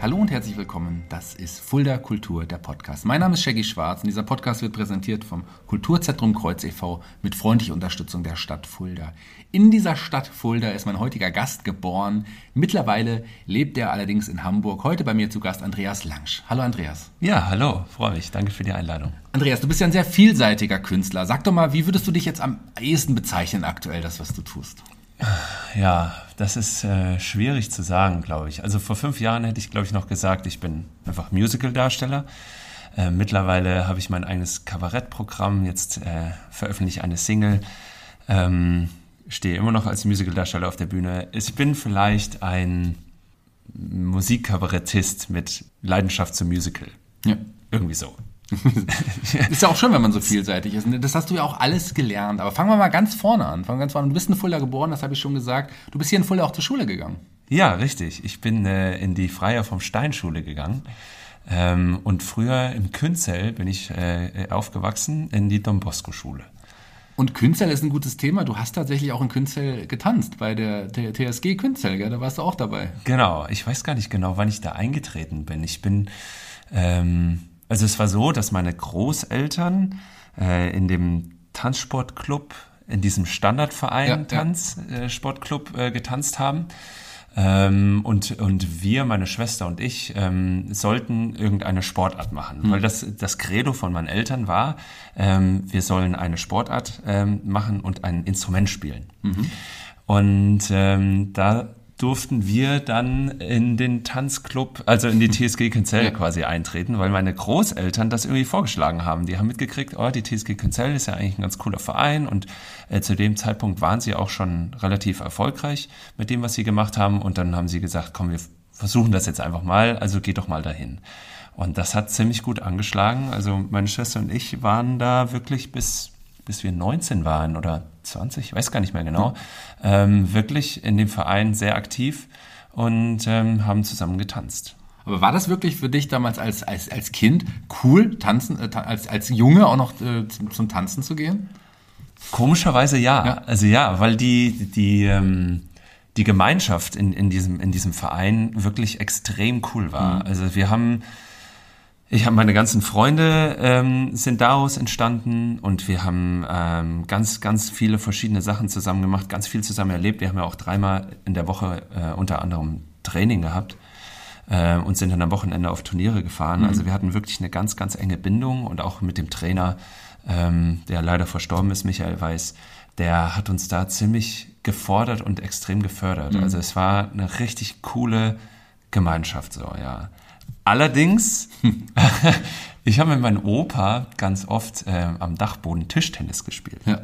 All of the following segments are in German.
Hallo und herzlich willkommen. Das ist Fulda Kultur, der Podcast. Mein Name ist Shaggy Schwarz und dieser Podcast wird präsentiert vom Kulturzentrum Kreuz e.V. mit freundlicher Unterstützung der Stadt Fulda. In dieser Stadt Fulda ist mein heutiger Gast geboren. Mittlerweile lebt er allerdings in Hamburg. Heute bei mir zu Gast Andreas Langsch. Hallo Andreas. Ja, hallo, freue mich. Danke für die Einladung. Andreas, du bist ja ein sehr vielseitiger Künstler. Sag doch mal, wie würdest du dich jetzt am ehesten bezeichnen aktuell, das, was du tust? Ja, das ist äh, schwierig zu sagen, glaube ich. Also vor fünf Jahren hätte ich, glaube ich, noch gesagt, ich bin einfach Musical-Darsteller. Äh, mittlerweile habe ich mein eigenes Kabarettprogramm. Jetzt äh, veröffentliche ich eine Single. Ähm, stehe immer noch als Musical-Darsteller auf der Bühne. Ich bin vielleicht ein Musikkabarettist mit Leidenschaft zum Musical. Ja. Irgendwie so. Ist ja auch schön, wenn man so vielseitig ist. Das hast du ja auch alles gelernt. Aber fangen wir mal ganz vorne an. Fangen wir ganz vorne an. Du bist in Fulda geboren, das habe ich schon gesagt. Du bist hier in Fulda auch zur Schule gegangen. Ja, richtig. Ich bin äh, in die Freier vom Stein Schule gegangen. Ähm, und früher im Künzel bin ich äh, aufgewachsen in die Don Bosco Schule. Und Künzel ist ein gutes Thema. Du hast tatsächlich auch in Künzel getanzt bei der TSG Künzel, gell? da warst du auch dabei. Genau, ich weiß gar nicht genau, wann ich da eingetreten bin. Ich bin ähm, also es war so, dass meine Großeltern äh, in dem Tanzsportclub, in diesem Standardverein ja, Tanzsportclub ja. äh, äh, getanzt haben. Ähm, und, und wir, meine Schwester und ich, ähm, sollten irgendeine Sportart machen. Mhm. Weil das, das Credo von meinen Eltern war, ähm, wir sollen eine Sportart ähm, machen und ein Instrument spielen. Mhm. Und ähm, da durften wir dann in den Tanzclub, also in die TSG Künzell ja. quasi eintreten, weil meine Großeltern das irgendwie vorgeschlagen haben. Die haben mitgekriegt, oh, die TSG Künzell ist ja eigentlich ein ganz cooler Verein und äh, zu dem Zeitpunkt waren sie auch schon relativ erfolgreich mit dem, was sie gemacht haben und dann haben sie gesagt, komm, wir versuchen das jetzt einfach mal, also geht doch mal dahin. Und das hat ziemlich gut angeschlagen. Also meine Schwester und ich waren da wirklich bis bis wir 19 waren oder 20, ich weiß gar nicht mehr genau, ähm, wirklich in dem Verein sehr aktiv und ähm, haben zusammen getanzt. Aber war das wirklich für dich damals als, als, als Kind cool, tanzen, äh, als, als Junge auch noch äh, zum, zum, Tanzen zu gehen? Komischerweise ja. ja. Also ja, weil die, die, ähm, die Gemeinschaft in, in, diesem, in diesem Verein wirklich extrem cool war. Mhm. Also wir haben ich habe meine ganzen Freunde ähm, sind daraus entstanden und wir haben ähm, ganz, ganz viele verschiedene Sachen zusammen gemacht, ganz viel zusammen erlebt. Wir haben ja auch dreimal in der Woche äh, unter anderem Training gehabt äh, und sind dann am Wochenende auf Turniere gefahren. Mhm. Also wir hatten wirklich eine ganz, ganz enge Bindung und auch mit dem Trainer, ähm, der leider verstorben ist, Michael Weiß, der hat uns da ziemlich gefordert und extrem gefördert. Mhm. Also es war eine richtig coole Gemeinschaft so, ja. Allerdings, ich habe mit meinem Opa ganz oft äh, am Dachboden Tischtennis gespielt. Ja.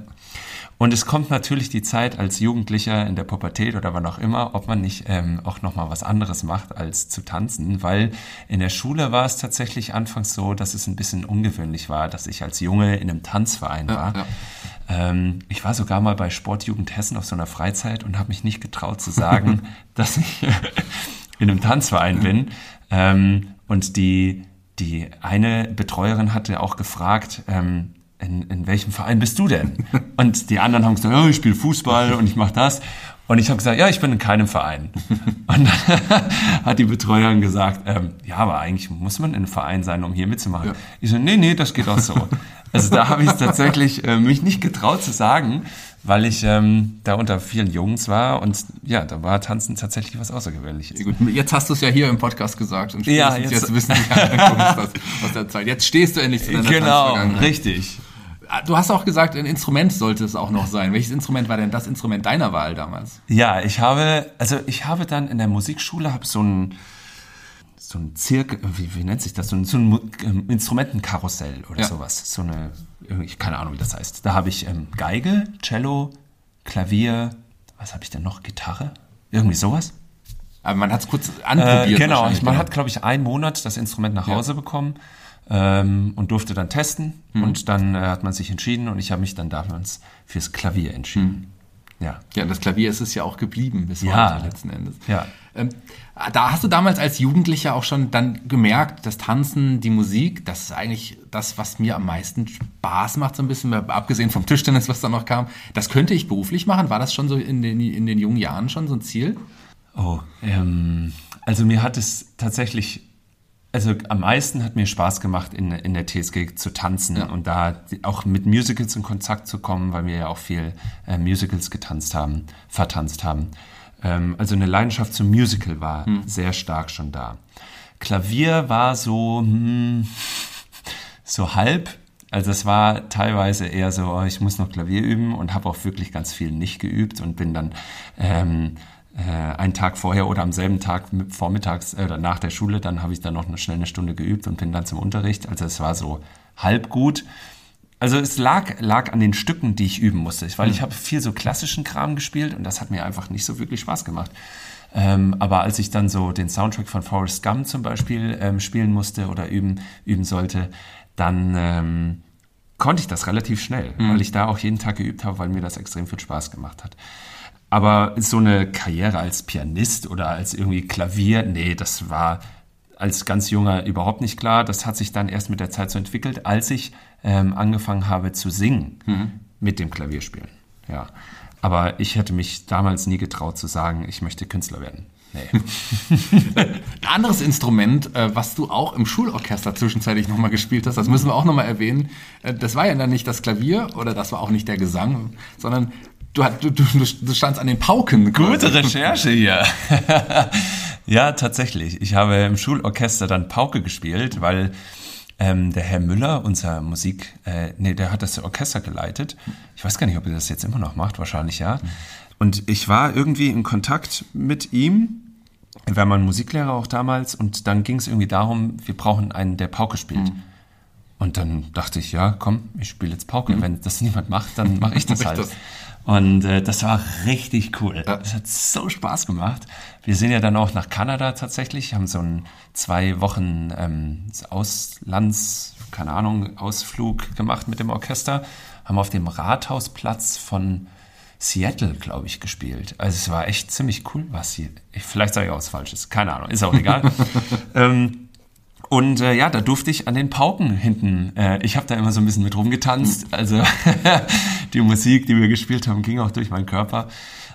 Und es kommt natürlich die Zeit als Jugendlicher in der Pubertät oder wann auch immer, ob man nicht ähm, auch noch mal was anderes macht als zu tanzen, weil in der Schule war es tatsächlich anfangs so, dass es ein bisschen ungewöhnlich war, dass ich als Junge in einem Tanzverein war. Ja, ja. Ähm, ich war sogar mal bei Sportjugend Hessen auf so einer Freizeit und habe mich nicht getraut zu sagen, dass ich in einem Tanzverein bin. Ähm, und die, die eine Betreuerin hatte auch gefragt, ähm, in, in welchem Verein bist du denn? Und die anderen haben gesagt, oh, ich spiele Fußball und ich mache das. Und ich habe gesagt, ja, ich bin in keinem Verein. Und dann hat die Betreuerin gesagt, ähm, ja, aber eigentlich muss man in einem Verein sein, um hier mitzumachen. Ja. Ich so, nee, nee, das geht auch so. Also da habe ich tatsächlich äh, mich nicht getraut zu sagen, weil ich ähm, da unter vielen Jungs war und ja, da war Tanzen tatsächlich was Außergewöhnliches. Gut, jetzt hast du es ja hier im Podcast gesagt und ja, jetzt, jetzt wissen die anderen aus der Zeit. Jetzt stehst du endlich zu deiner Genau, richtig. Du hast auch gesagt, ein Instrument sollte es auch noch sein. Welches Instrument war denn das Instrument deiner Wahl damals? Ja, ich habe, also ich habe dann in der Musikschule habe so ein so ein Zirk, wie, wie nennt sich das? So ein, so ein ähm, Instrumentenkarussell oder ja. sowas. So eine, ich keine Ahnung, wie das heißt. Da habe ich ähm, Geige, Cello, Klavier, was habe ich denn noch? Gitarre? Irgendwie sowas. Aber man hat es kurz anprobiert. Äh, genau, ich, man genau. hat, glaube ich, einen Monat das Instrument nach Hause ja. bekommen ähm, und durfte dann testen. Mhm. Und dann äh, hat man sich entschieden und ich habe mich dann damals fürs Klavier entschieden. Mhm. Ja. Ja, das Klavier ist es ja auch geblieben bis ja. heute letzten Endes. Ja. Ähm, da hast du damals als Jugendlicher auch schon dann gemerkt, das Tanzen, die Musik, das ist eigentlich das, was mir am meisten Spaß macht, so ein bisschen, abgesehen vom Tischtennis, was da noch kam. Das könnte ich beruflich machen. War das schon so in den, in den jungen Jahren schon so ein Ziel? Oh, ähm, also mir hat es tatsächlich also am meisten hat mir Spaß gemacht, in, in der TSG zu tanzen ja. und da auch mit Musicals in Kontakt zu kommen, weil wir ja auch viel äh, Musicals getanzt haben, vertanzt haben. Ähm, also eine Leidenschaft zum Musical war hm. sehr stark schon da. Klavier war so, hm, so halb. Also es war teilweise eher so, oh, ich muss noch Klavier üben und habe auch wirklich ganz viel nicht geübt und bin dann ähm, äh, einen Tag vorher oder am selben Tag vormittags äh, oder nach der Schule, dann habe ich dann noch eine, schnell eine Stunde geübt und bin dann zum Unterricht. Also es war so halb gut. Also es lag, lag an den Stücken, die ich üben musste, weil ich hm. habe viel so klassischen Kram gespielt und das hat mir einfach nicht so wirklich Spaß gemacht. Ähm, aber als ich dann so den Soundtrack von Forrest Gump zum Beispiel ähm, spielen musste oder üben, üben sollte, dann ähm, konnte ich das relativ schnell, mhm. weil ich da auch jeden Tag geübt habe, weil mir das extrem viel Spaß gemacht hat. Aber so eine Karriere als Pianist oder als irgendwie Klavier, nee, das war als ganz junger überhaupt nicht klar. Das hat sich dann erst mit der Zeit so entwickelt, als ich ähm, angefangen habe zu singen mhm. mit dem Klavierspielen. Ja. Aber ich hätte mich damals nie getraut zu sagen, ich möchte Künstler werden. Nee. Ein anderes Instrument, äh, was du auch im Schulorchester zwischenzeitlich nochmal gespielt hast, das müssen wir auch nochmal erwähnen. Äh, das war ja dann nicht das Klavier oder das war auch nicht der Gesang, sondern Du, du, du, du standst an den Pauken. Gute Recherche hier. ja, tatsächlich. Ich habe im Schulorchester dann Pauke gespielt, weil ähm, der Herr Müller, unser Musik, äh, nee, der hat das Orchester geleitet. Ich weiß gar nicht, ob er das jetzt immer noch macht, wahrscheinlich ja. Und ich war irgendwie in Kontakt mit ihm. Er war mein Musiklehrer auch damals und dann ging es irgendwie darum, wir brauchen einen, der Pauke spielt. Mhm. Und dann dachte ich, ja, komm, ich spiele jetzt Pauke. Mhm. Wenn das niemand macht, dann mache ich das halt. Das. Und äh, das war richtig cool. Ja. Das hat so Spaß gemacht. Wir sind ja dann auch nach Kanada tatsächlich, haben so einen zwei Wochen ähm, Auslands, keine Ahnung, Ausflug gemacht mit dem Orchester, haben auf dem Rathausplatz von Seattle, glaube ich, gespielt. Also es war echt ziemlich cool, was hier. Vielleicht sage ich auch was Falsches. Keine Ahnung, ist auch egal. ähm, und äh, ja, da durfte ich an den Pauken hinten. Äh, ich habe da immer so ein bisschen mit rumgetanzt. Also die Musik, die wir gespielt haben, ging auch durch meinen Körper.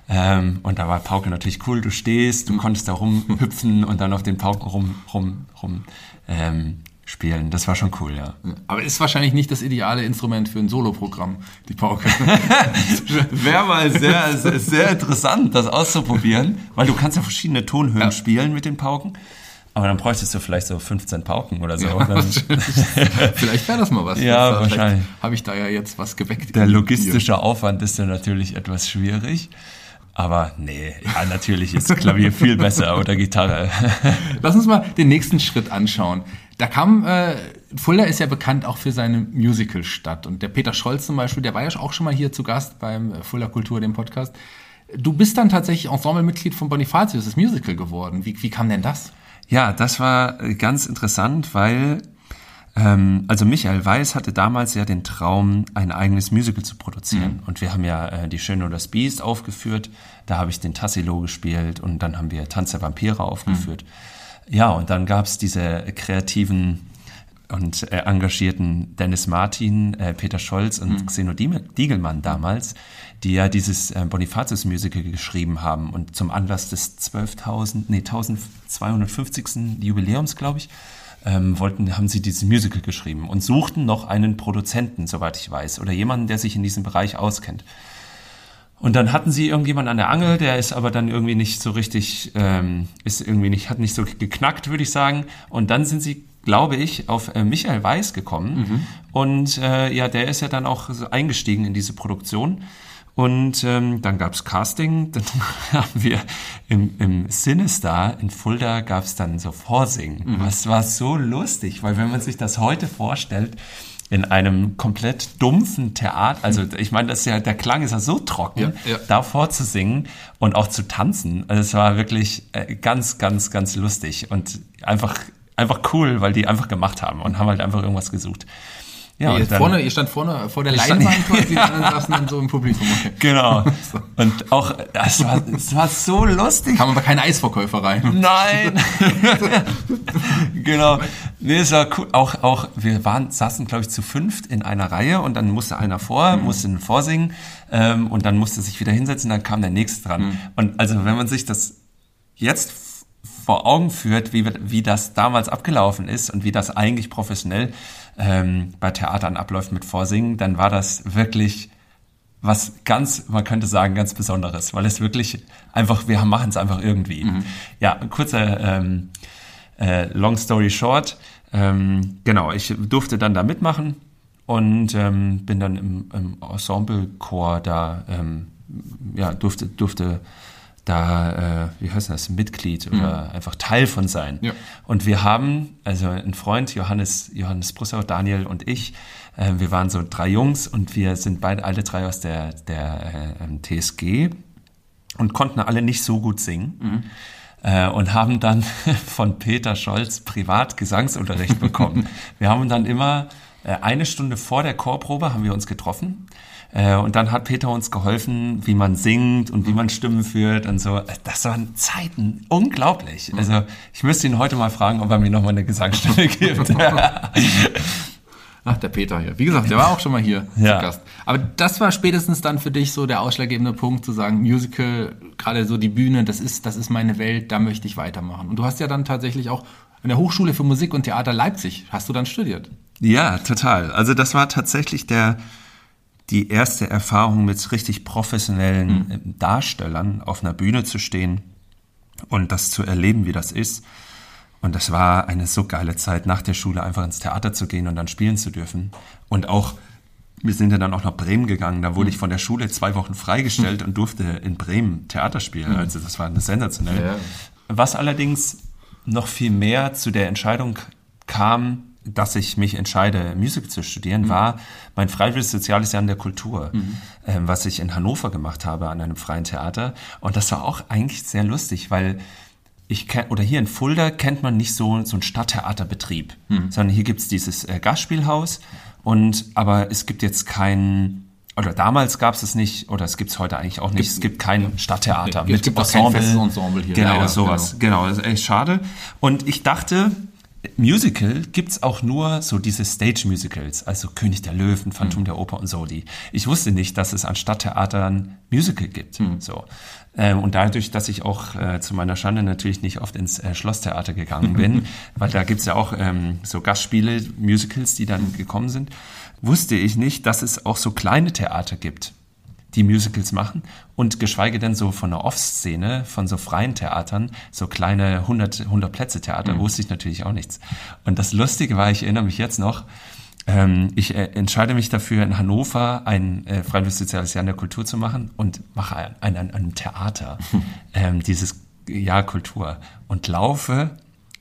Ähm, und da war Pauke natürlich cool. Du stehst, du konntest da rumhüpfen und dann auf den Pauken rum, rum, rum ähm, spielen. Das war schon cool, ja. Aber ist wahrscheinlich nicht das ideale Instrument für ein Soloprogramm, die Pauke. Wäre mal sehr, sehr, sehr interessant, das auszuprobieren, weil du kannst ja verschiedene Tonhöhen ja. spielen mit den Pauken. Aber dann bräuchtest du vielleicht so 15 Pauken oder so. Ja, vielleicht wäre das mal was. Ja, vielleicht wahrscheinlich. Habe ich da ja jetzt was geweckt. Der logistische Aufwand ist ja natürlich etwas schwierig. Aber nee, ja, natürlich ist Klavier viel besser oder Gitarre. Lass uns mal den nächsten Schritt anschauen. Da kam, äh, Fulda ist ja bekannt auch für seine Musicalstadt. Und der Peter Scholz zum Beispiel, der war ja auch schon mal hier zu Gast beim äh, Fulda Kultur, dem Podcast. Du bist dann tatsächlich Ensemblemitglied von Bonifatius, das Musical geworden. Wie, wie kam denn das? Ja, das war ganz interessant, weil ähm, also Michael Weiß hatte damals ja den Traum, ein eigenes Musical zu produzieren. Mhm. Und wir haben ja äh, Die Schöne und das Biest aufgeführt. Da habe ich den Tassilo gespielt und dann haben wir Tanz der Vampire aufgeführt. Mhm. Ja, und dann gab es diese kreativen und äh, engagierten Dennis Martin, äh, Peter Scholz und mhm. Xeno Diegelmann damals, die ja dieses äh, Bonifatius Musical geschrieben haben und zum Anlass des 12.000, nee, 1250. Jubiläums, glaube ich, ähm, wollten, haben sie dieses Musical geschrieben und suchten noch einen Produzenten, soweit ich weiß, oder jemanden, der sich in diesem Bereich auskennt. Und dann hatten sie irgendjemand an der Angel, der ist aber dann irgendwie nicht so richtig, ähm, ist irgendwie nicht, hat nicht so geknackt, würde ich sagen. Und dann sind sie glaube ich, auf äh, Michael Weiß gekommen. Mhm. Und äh, ja, der ist ja dann auch eingestiegen in diese Produktion. Und ähm, dann gab's Casting, dann haben wir im, im Sinister in Fulda gab's dann so Vorsingen. Mhm. Das war so lustig, weil wenn man sich das heute vorstellt, in einem komplett dumpfen Theater, also ich meine, das ist ja, der Klang ist ja so trocken, ja, ja. da vorzusingen und auch zu tanzen. Also es war wirklich äh, ganz, ganz, ganz lustig und einfach einfach cool, weil die einfach gemacht haben und haben halt einfach irgendwas gesucht. Ja, ihr, dann, vorne, ihr stand vorne vor der Leinwand quasi, die anderen saßen dann so im Publikum. Okay. Genau. Und auch, es war, es war so lustig. Kam aber keine Eisverkäufer rein. Nein. genau. Nee, es war cool. Auch, auch, wir waren, saßen, glaube ich, zu fünft in einer Reihe und dann musste einer vor, mhm. musste vorsingen ähm, und dann musste sich wieder hinsetzen, dann kam der nächste dran. Mhm. Und also, wenn man sich das jetzt vor Augen führt, wie, wie das damals abgelaufen ist und wie das eigentlich professionell ähm, bei Theatern abläuft mit Vorsingen, dann war das wirklich was ganz, man könnte sagen, ganz Besonderes, weil es wirklich einfach, wir machen es einfach irgendwie. Mhm. Ja, kurzer ähm, äh, Long Story Short. Ähm, genau, ich durfte dann da mitmachen und ähm, bin dann im, im Ensemble-Chor da, ähm, ja, durfte, durfte da, äh, wie heißt das, Mitglied oder mhm. einfach Teil von sein. Ja. Und wir haben, also ein Freund, Johannes, Johannes Brussau, Daniel und ich, äh, wir waren so drei Jungs und wir sind beide, alle drei aus der, der äh, TSG und konnten alle nicht so gut singen. Mhm. Äh, und haben dann von Peter Scholz privat Gesangsunterricht bekommen. wir haben dann immer äh, eine Stunde vor der Chorprobe haben wir uns getroffen äh, und dann hat Peter uns geholfen, wie man singt und wie man Stimmen führt und so. Das waren Zeiten unglaublich. Also ich müsste ihn heute mal fragen, ob er mir nochmal eine Gesangsstimme gibt. Ach, der Peter hier. Wie gesagt, der war auch schon mal hier ja. zu Gast. Aber das war spätestens dann für dich so der ausschlaggebende Punkt, zu sagen, Musical, gerade so die Bühne, das ist, das ist meine Welt, da möchte ich weitermachen. Und du hast ja dann tatsächlich auch an der Hochschule für Musik und Theater Leipzig, hast du dann studiert? Ja, total. Also das war tatsächlich der, die erste Erfahrung mit richtig professionellen mhm. Darstellern auf einer Bühne zu stehen und das zu erleben, wie das ist. Und das war eine so geile Zeit, nach der Schule einfach ins Theater zu gehen und dann spielen zu dürfen. Und auch, wir sind ja dann auch nach Bremen gegangen, da wurde mhm. ich von der Schule zwei Wochen freigestellt mhm. und durfte in Bremen Theater spielen. Mhm. Also das war sensationell. Ja. Was allerdings noch viel mehr zu der Entscheidung kam, dass ich mich entscheide, Musik zu studieren, mhm. war mein freiwilliges soziales Jahr in der Kultur, mhm. ähm, was ich in Hannover gemacht habe an einem freien Theater. Und das war auch eigentlich sehr lustig, weil ich kenn, oder hier in Fulda kennt man nicht so, so einen Stadttheaterbetrieb, mhm. sondern hier gibt's dieses äh, Gastspielhaus und aber es gibt jetzt kein oder damals gab es es nicht, oder es gibt es heute eigentlich auch nicht. Gibt, es gibt kein Stadttheater es mit gibt Ensemble. Auch kein festes Ensemble hier. Genau, leider. sowas. Genau. genau, das ist echt schade. Und ich dachte, Musical gibt's auch nur so diese Stage-Musicals, also König der Löwen, Phantom mhm. der Oper und so die. Ich wusste nicht, dass es an Stadttheatern Musical gibt. Mhm. So. Ähm, und dadurch, dass ich auch äh, zu meiner Schande natürlich nicht oft ins äh, Schlosstheater gegangen bin, weil da gibt's ja auch ähm, so Gastspiele, Musicals, die dann gekommen sind, wusste ich nicht, dass es auch so kleine Theater gibt die Musicals machen und geschweige denn so von der Off-Szene, von so freien Theatern, so kleine 100, 100 Plätze Theater, mhm. wusste ich natürlich auch nichts. Und das Lustige war, ich erinnere mich jetzt noch, ähm, ich äh, entscheide mich dafür, in Hannover ein äh, freiwilliges soziales Jahr in der Kultur zu machen und mache ein, ein, ein, einem Theater ähm, dieses Jahr Kultur und laufe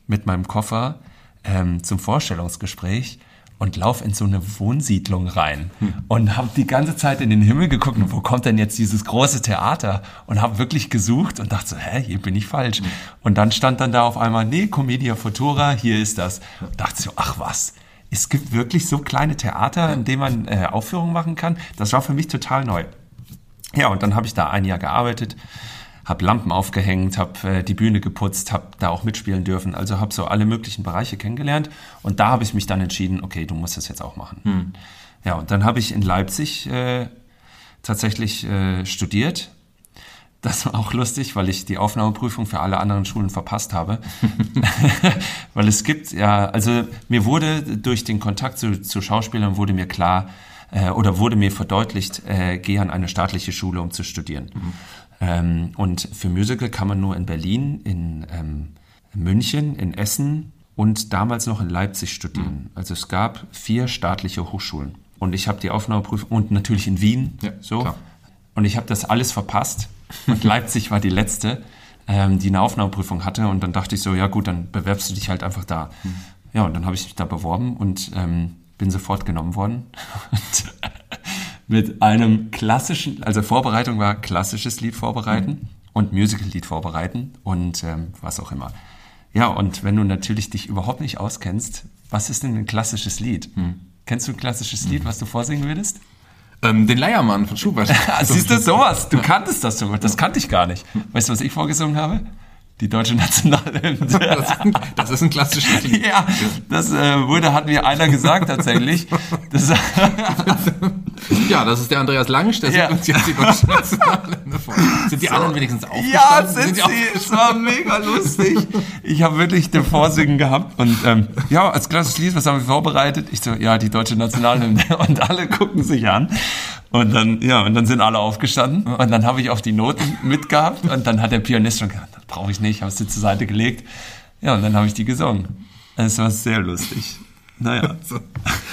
mit meinem Koffer ähm, zum Vorstellungsgespräch und lauf in so eine Wohnsiedlung rein und habe die ganze Zeit in den Himmel geguckt, wo kommt denn jetzt dieses große Theater und habe wirklich gesucht und dachte so, hä, hier bin ich falsch. Und dann stand dann da auf einmal, nee, Comedia Futura, hier ist das. Und dachte so, ach was, es gibt wirklich so kleine Theater, in denen man äh, Aufführungen machen kann. Das war für mich total neu. Ja, und dann habe ich da ein Jahr gearbeitet habe Lampen aufgehängt, habe äh, die Bühne geputzt, habe da auch mitspielen dürfen. Also habe so alle möglichen Bereiche kennengelernt. Und da habe ich mich dann entschieden, okay, du musst das jetzt auch machen. Hm. Ja, und dann habe ich in Leipzig äh, tatsächlich äh, studiert. Das war auch lustig, weil ich die Aufnahmeprüfung für alle anderen Schulen verpasst habe. weil es gibt, ja, also mir wurde durch den Kontakt zu, zu Schauspielern wurde mir klar, äh, oder wurde mir verdeutlicht, äh, geh an eine staatliche Schule, um zu studieren. Mhm. Ähm, und für Musical kann man nur in Berlin, in ähm, München, in Essen und damals noch in Leipzig studieren. Mhm. Also es gab vier staatliche Hochschulen. Und ich habe die Aufnahmeprüfung und natürlich in Wien. Ja, so. Klar. Und ich habe das alles verpasst. Und Leipzig war die letzte, ähm, die eine Aufnahmeprüfung hatte. Und dann dachte ich so, ja gut, dann bewerbst du dich halt einfach da. Mhm. Ja, und dann habe ich mich da beworben und ähm, bin sofort genommen worden. mit einem klassischen, also Vorbereitung war klassisches Lied vorbereiten mhm. und Musical-Lied vorbereiten und ähm, was auch immer. Ja, und wenn du natürlich dich überhaupt nicht auskennst, was ist denn ein klassisches Lied? Mhm. Kennst du ein klassisches Lied, was du vorsingen würdest? Ähm, den Leiermann von Schubert. Siehst du sowas? Du kanntest das sogar. Das kannte ich gar nicht. Weißt du, was ich vorgesungen habe? Die deutsche Nationalhymne. Das ist ein, das ist ein klassisches Lied. Ja, das äh, wurde, hat mir einer gesagt tatsächlich. Das, Ja, das ist der Andreas Langsch, der Ja. uns jetzt die deutsche Nationalhymne vor. Sind die anderen wenigstens aufgestanden? ja, sind die sie. Es war mega lustig. Ich habe wirklich den Vorsingen gehabt und ähm, ja, als klassisches Lied, was haben wir vorbereitet? Ich so, ja, die deutsche Nationalhymne und alle gucken sich an. Und dann, ja, und dann sind alle aufgestanden und dann habe ich auf die Noten mitgehabt und dann hat der Pianist schon gesagt, brauche ich nicht, habe sie zur Seite gelegt. Ja, und dann habe ich die gesungen. Es war sehr lustig. Naja,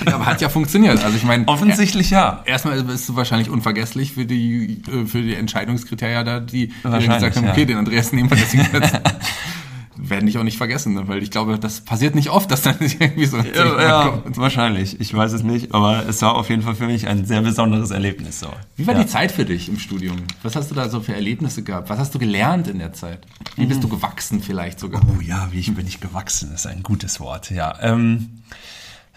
Ja, aber hat ja funktioniert. Also ich meine, offensichtlich ja. erstmal bist du wahrscheinlich unvergesslich für die äh, für die Entscheidungskriterien da, die, die gesagt haben, ja. okay, den Andreas nehmen wir deswegen jetzt. Werden dich auch nicht vergessen, ne? weil ich glaube, das passiert nicht oft, dass dann irgendwie so ein Ja, ja, wahrscheinlich. Ich weiß es nicht, aber es war auf jeden Fall für mich ein sehr besonderes Erlebnis. So. Wie war ja. die Zeit für dich im Studium? Was hast du da so für Erlebnisse gehabt? Was hast du gelernt in der Zeit? Wie bist du gewachsen vielleicht sogar? Oh ja, wie ich bin ich gewachsen, ist ein gutes Wort. Ja, ähm,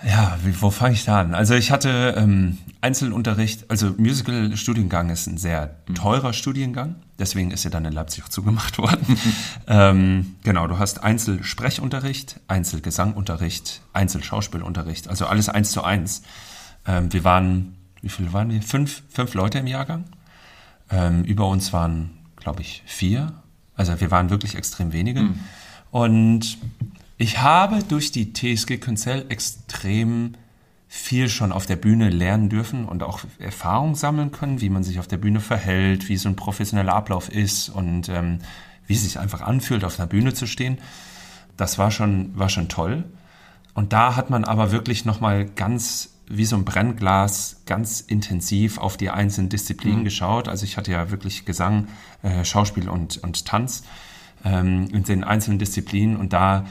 ja, wie, wo fange ich da an? Also ich hatte ähm, Einzelunterricht, also Musical-Studiengang ist ein sehr teurer Studiengang, deswegen ist er dann in Leipzig auch zugemacht worden. ähm, genau, du hast Einzelsprechunterricht, Einzelgesangunterricht, Einzelschauspielunterricht, also alles eins zu eins. Ähm, wir waren, wie viele waren wir? Fünf, fünf Leute im Jahrgang. Ähm, über uns waren, glaube ich, vier. Also wir waren wirklich extrem wenige. Und ich habe durch die TSG Künzell extrem viel schon auf der Bühne lernen dürfen und auch Erfahrung sammeln können, wie man sich auf der Bühne verhält, wie so ein professioneller Ablauf ist und ähm, wie es sich einfach anfühlt, auf einer Bühne zu stehen. Das war schon, war schon toll. Und da hat man aber wirklich nochmal ganz wie so ein Brennglas ganz intensiv auf die einzelnen Disziplinen geschaut. Also ich hatte ja wirklich Gesang, äh, Schauspiel und, und Tanz ähm, in den einzelnen Disziplinen und da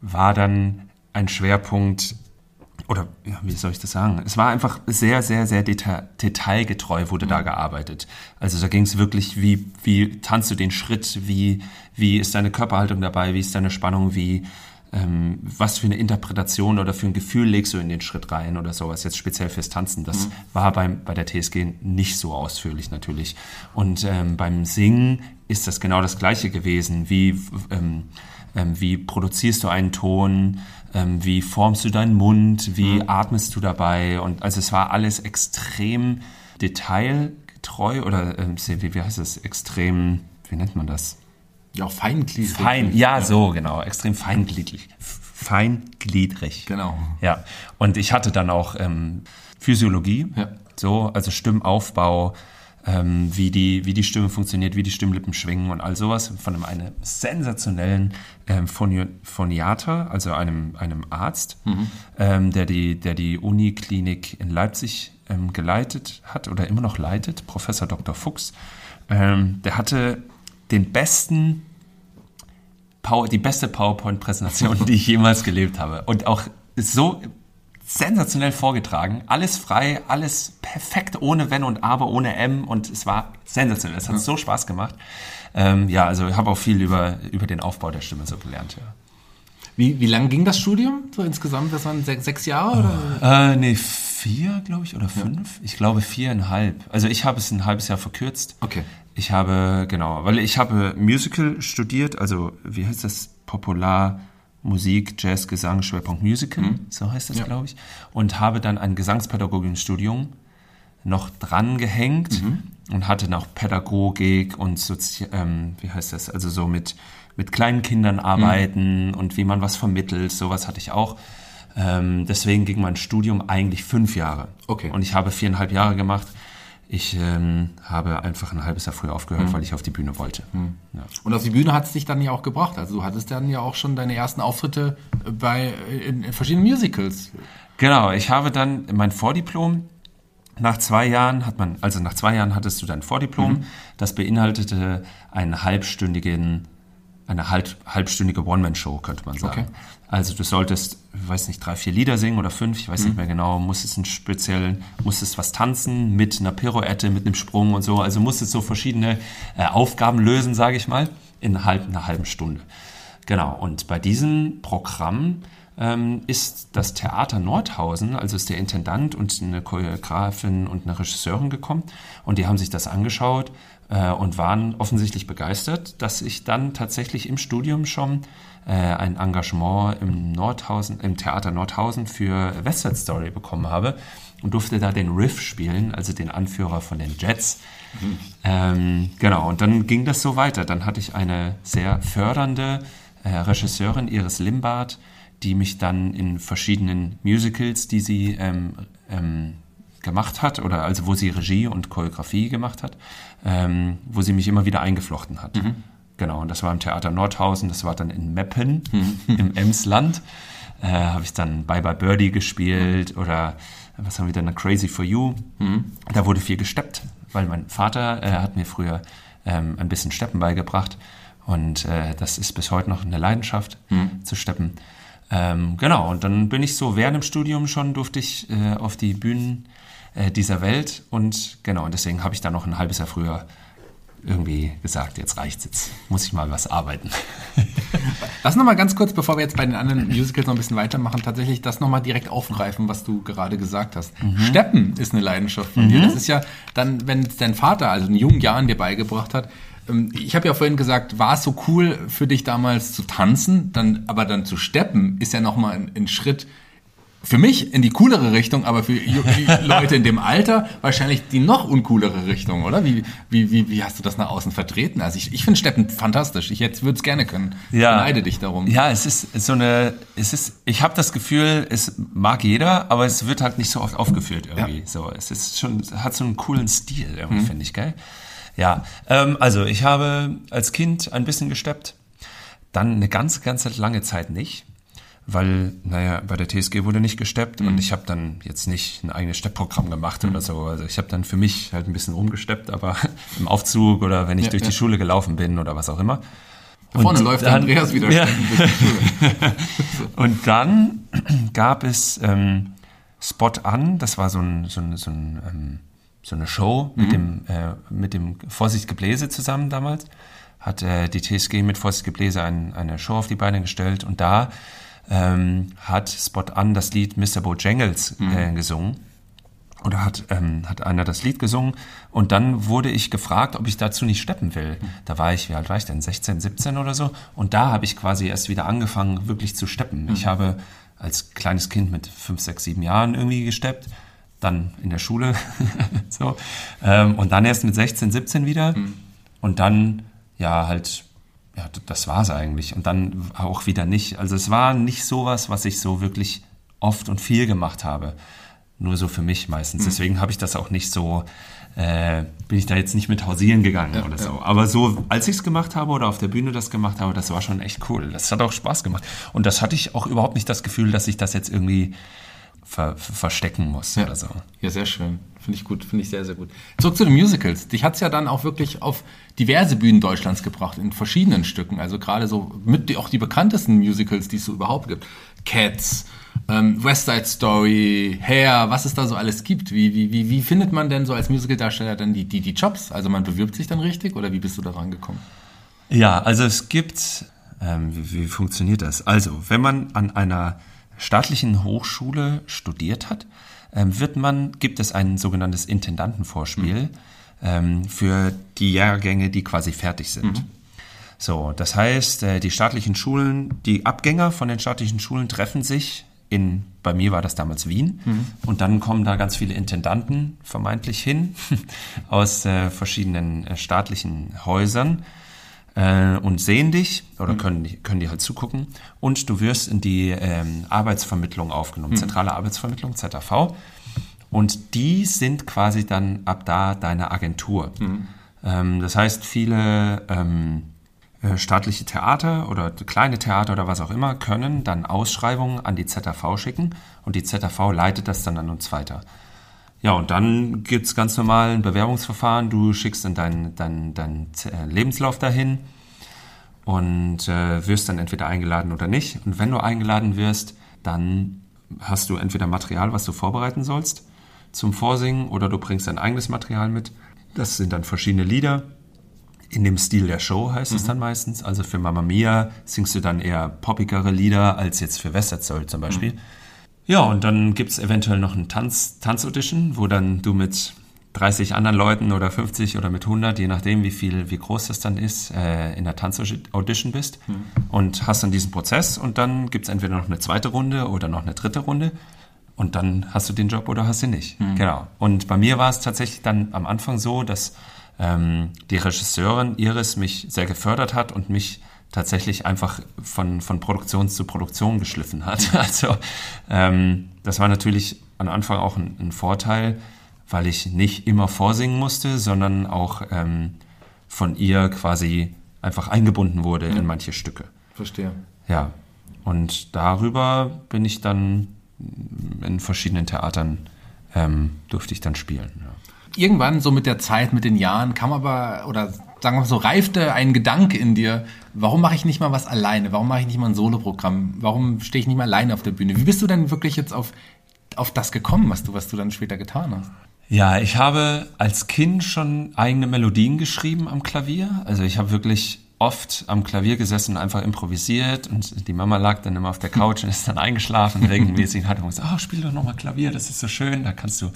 war dann ein Schwerpunkt oder ja, wie soll ich das sagen? Es war einfach sehr, sehr, sehr deta detailgetreu wurde da gearbeitet. Also da ging es wirklich, wie, wie tanzt du den Schritt, wie, wie ist deine Körperhaltung dabei, wie ist deine Spannung, wie, ähm, was für eine Interpretation oder für ein Gefühl legst du in den Schritt rein oder sowas, jetzt speziell fürs Tanzen. Das war beim, bei der TSG nicht so ausführlich natürlich. Und ähm, beim Singen ist das genau das Gleiche gewesen. Wie, ähm, wie produzierst du einen Ton? Ähm, wie formst du deinen Mund? Wie atmest du dabei? Und also es war alles extrem detailgetreu oder ähm, wie, wie heißt es? Extrem, wie nennt man das? Ja, auch feingliedrig. Fein, ja, so genau, extrem feingliedrig. Feingliedrig. Genau. Ja, und ich hatte dann auch ähm, Physiologie, Ja. so, also Stimmaufbau, ähm, wie, die, wie die Stimme funktioniert, wie die Stimmlippen schwingen und all sowas von einem, einem sensationellen ähm, Phoni Phoniater, also einem, einem Arzt, ähm, der, die, der die Uniklinik in Leipzig ähm, geleitet hat oder immer noch leitet, Professor Dr. Fuchs. Ähm, der hatte den besten Power, die beste PowerPoint-Präsentation, die ich jemals gelebt habe. Und auch so sensationell vorgetragen. Alles frei, alles perfekt, ohne Wenn und Aber, ohne M. Und es war sensationell. Es hat so Spaß gemacht. Ähm, ja, also ich habe auch viel über, über den Aufbau der Stimme so gelernt. Ja. Wie, wie lang ging das Studium so insgesamt? Das waren sechs, sechs Jahre? Oder? Äh, nee, vier, glaube ich, oder fünf. Ich glaube viereinhalb. Also ich habe es ein halbes Jahr verkürzt. Okay. Ich habe, genau, weil ich habe Musical studiert, also wie heißt das? Popular Musik, Jazz, Gesang, Schwerpunkt Musical, so heißt das, Ja. glaube ich. Und habe dann ein Gesangspädagogikstudium noch dran gehängt und hatte noch Pädagogik und Sozi ähm, wie heißt das, also so mit, mit kleinen Kindern arbeiten und wie man was vermittelt, sowas hatte ich auch. Ähm, deswegen ging mein Studium eigentlich fünf Jahre. Okay. Und ich habe viereinhalb Jahre gemacht. Ich ähm, habe einfach ein halbes Jahr früher aufgehört, weil ich auf die Bühne wollte. Ja. Und auf die Bühne hat es dich dann ja auch gebracht. Also du hattest dann ja auch schon deine ersten Auftritte bei in, in verschiedenen Musicals. Genau, ich habe dann mein Vordiplom. Nach zwei Jahren hat man, also nach zwei Jahren hattest du dein Vordiplom. Das beinhaltete einen halbstündigen, eine halb, halbstündige One-Man-Show, könnte man sagen. Okay. Also du solltest, ich weiß nicht, drei, vier Lieder singen oder fünf, ich weiß nicht mehr genau, musstest einen speziellen, musstest was tanzen mit einer Pirouette, mit einem Sprung und so. Also musstest so verschiedene äh, Aufgaben lösen, sage ich mal, in halb, einer halben Stunde. Genau, und bei diesem Programm ähm, ist das Theater Nordhausen, also ist der Intendant und eine Choreografin und eine Regisseurin gekommen und die haben sich das angeschaut äh, und waren offensichtlich begeistert, dass ich dann tatsächlich im Studium schon äh, ein Engagement im Nordhausen, im Theater Nordhausen für West Side Story bekommen habe und durfte da den Riff spielen, also den Anführer von den Jets. Mhm. Ähm, genau, und dann ging das so weiter. Dann hatte ich eine sehr fördernde äh, Regisseurin, Iris Limbart, die mich dann in verschiedenen Musicals, die sie ähm, ähm, gemacht hat, oder also wo sie Regie und Choreografie gemacht hat, ähm, wo sie mich immer wieder eingeflochten hat. Mhm. Genau, und das war im Theater Nordhausen, das war dann in Meppen mhm. im Emsland. Äh, Habe ich dann Bye Bye Birdie gespielt mhm. oder was haben wir dann, Crazy for You. Mhm. Da wurde viel gesteppt, weil mein Vater äh, hat mir früher ähm, ein bisschen Steppen beigebracht. Und äh, das ist bis heute noch eine Leidenschaft mhm. zu steppen. Ähm, genau, und dann bin ich so während dem Studium schon, durfte ich äh, auf die Bühnen äh, dieser Welt. Und genau, und deswegen habe ich da noch ein halbes Jahr früher irgendwie gesagt, jetzt reicht's, jetzt muss ich mal was arbeiten. Lass noch mal ganz kurz, bevor wir jetzt bei den anderen Musicals noch ein bisschen weitermachen, tatsächlich das noch mal direkt aufgreifen, was du gerade gesagt hast. Mhm. Steppen ist eine Leidenschaft von mhm. dir. Das ist ja dann, wenn dein Vater also in jungen Jahren dir beigebracht hat, ähm, ich habe ja vorhin gesagt, war es so cool für dich damals zu tanzen, dann aber dann zu steppen ist ja noch mal ein, ein Schritt für mich in die coolere Richtung, aber für Leute in dem Alter wahrscheinlich die noch uncoolere Richtung, oder? Wie, wie, wie, wie hast du das nach außen vertreten? Also ich, ich finde Steppen fantastisch. Ich würde es gerne können. Ja. Ich beneide dich darum. Ja, es ist so eine, es ist, ich habe das Gefühl, es mag jeder, aber es wird halt nicht so oft aufgeführt irgendwie. Ja. So, es ist schon, hat so einen coolen Stil irgendwie, mhm. finde ich, gell? Ja, ähm, also ich habe als Kind ein bisschen gesteppt, dann eine ganz, ganz lange Zeit nicht weil, naja, bei der TSG wurde nicht gesteppt mhm. und ich habe dann jetzt nicht ein eigenes Steppprogramm gemacht mhm. oder so. Also ich habe dann für mich halt ein bisschen rumgesteppt, aber im Aufzug oder wenn ich ja, durch ja. die Schule gelaufen bin oder was auch immer. Da vorne und läuft dann, Andreas wieder ja. Und dann gab es ähm, Spot an, das war so, ein, so, ein, so, ein, ähm, so eine Show mhm. mit, dem, äh, mit dem Vorsicht Gebläse zusammen damals. Hat äh, die TSG mit Vorsicht Gebläse ein, eine Show auf die Beine gestellt und da ähm, hat Spot an das Lied Mr. Bojangles äh, mhm. gesungen. Oder hat, ähm, hat einer das Lied gesungen und dann wurde ich gefragt, ob ich dazu nicht steppen will. Mhm. Da war ich, wie alt war ich denn? 16, 17 oder so. Und da habe ich quasi erst wieder angefangen, wirklich zu steppen. Mhm. Ich habe als kleines Kind mit 5, 6, 7 Jahren irgendwie gesteppt, dann in der Schule. so. Ähm, und dann erst mit 16, 17 wieder. Mhm. Und dann, ja, halt ja, das war es eigentlich. Und dann auch wieder nicht. Also es war nicht sowas, was ich so wirklich oft und viel gemacht habe. Nur so für mich meistens. Mhm. Deswegen habe ich das auch nicht so, äh, bin ich da jetzt nicht mit hausieren gegangen ja, oder so. Ja. Aber so, als ich es gemacht habe oder auf der Bühne das gemacht habe, das war schon echt cool. Das hat auch Spaß gemacht. Und das hatte ich auch überhaupt nicht das Gefühl, dass ich das jetzt irgendwie ver verstecken muss ja. oder so. Ja, sehr schön. Finde ich gut, finde ich sehr, sehr gut. Zurück zu den Musicals. Dich hat es ja dann auch wirklich auf diverse Bühnen Deutschlands gebracht, in verschiedenen Stücken. Also gerade so mit auch die bekanntesten Musicals, die es so überhaupt gibt. Cats, ähm, West Side Story, Hair, was es da so alles gibt. Wie, wie, wie, wie findet man denn so als Musicaldarsteller dann die, die, die Jobs? Also man bewirbt sich dann richtig oder wie bist du da rangekommen? Ja, also es gibt, ähm, wie, wie funktioniert das? Also, wenn man an einer staatlichen Hochschule studiert hat, ähm, wird man, gibt es ein sogenanntes Intendantenvorspiel mhm. ähm, für die Jahrgänge, die quasi fertig sind. Mhm. So, das heißt, äh, die staatlichen Schulen, die Abgänger von den staatlichen Schulen treffen sich in, bei mir war das damals Wien, mhm. und dann kommen da ganz viele Intendanten vermeintlich hin aus äh, verschiedenen äh, staatlichen Häusern äh, und sehen dich oder mhm. können, können die halt zugucken und du wirst in die ähm, Arbeitsvermittlung aufgenommen, mhm. zentrale Arbeitsvermittlung, ZAV. Und die sind quasi dann ab da deine Agentur. Mhm. Ähm, das heißt, viele ähm, äh, staatliche Theater oder kleine Theater oder was auch immer können dann Ausschreibungen an die ZAV schicken und die ZAV leitet das dann an uns weiter. Ja, und dann gibt's ganz normal ein Bewerbungsverfahren. Du schickst dann deinen dein, dein äh, Lebenslauf dahin und äh, wirst dann entweder eingeladen oder nicht. Und wenn du eingeladen wirst, dann hast du entweder Material, was du vorbereiten sollst zum Vorsingen, oder du bringst dein eigenes Material mit. Das sind dann verschiedene Lieder. in dem Stil der Show heißt mhm. es dann meistens. Also für Mamma Mia singst du dann eher poppigere Lieder als jetzt für West Soul zum Beispiel. Mhm. Ja, und dann gibt es eventuell noch ein Tanz, Tanz-Audition, wo dann du mit 30 anderen Leuten oder 50 oder mit 100, je nachdem, wie viel, wie groß das dann ist, äh, in der Tanzaudition bist mhm. und hast dann diesen Prozess und dann gibt es entweder noch eine zweite Runde oder noch eine dritte Runde und dann hast du den Job oder hast ihn nicht. Mhm. Genau. Und bei mir war es tatsächlich dann am Anfang so, dass ähm, die Regisseurin Iris mich sehr gefördert hat und mich tatsächlich einfach von, von Produktion zu Produktion geschliffen hat. Also ähm, das war natürlich am Anfang auch ein, ein Vorteil, weil ich nicht immer vorsingen musste, sondern auch ähm, von ihr quasi einfach eingebunden wurde in manche Stücke. Verstehe. Ja. Und darüber bin ich dann in verschiedenen Theatern ähm, durfte ich dann spielen. Ja. Irgendwann, so mit der Zeit, mit den Jahren, kam aber, oder sagen wir mal so, reifte ein Gedanke in dir, warum mache ich nicht mal was alleine? Warum mache ich nicht mal ein Soloprogramm? Warum stehe ich nicht mal alleine auf der Bühne? Wie bist du denn wirklich jetzt auf, auf das gekommen, was du, was du dann später getan hast? Ja, ich habe als Kind schon eigene Melodien geschrieben am Klavier. Also ich habe wirklich oft am Klavier gesessen, einfach improvisiert und die Mama lag dann immer auf der Couch und ist dann eingeschlafen regelmäßig und hat gesagt, oh, spiel doch nochmal Klavier, das ist so schön, da kannst du,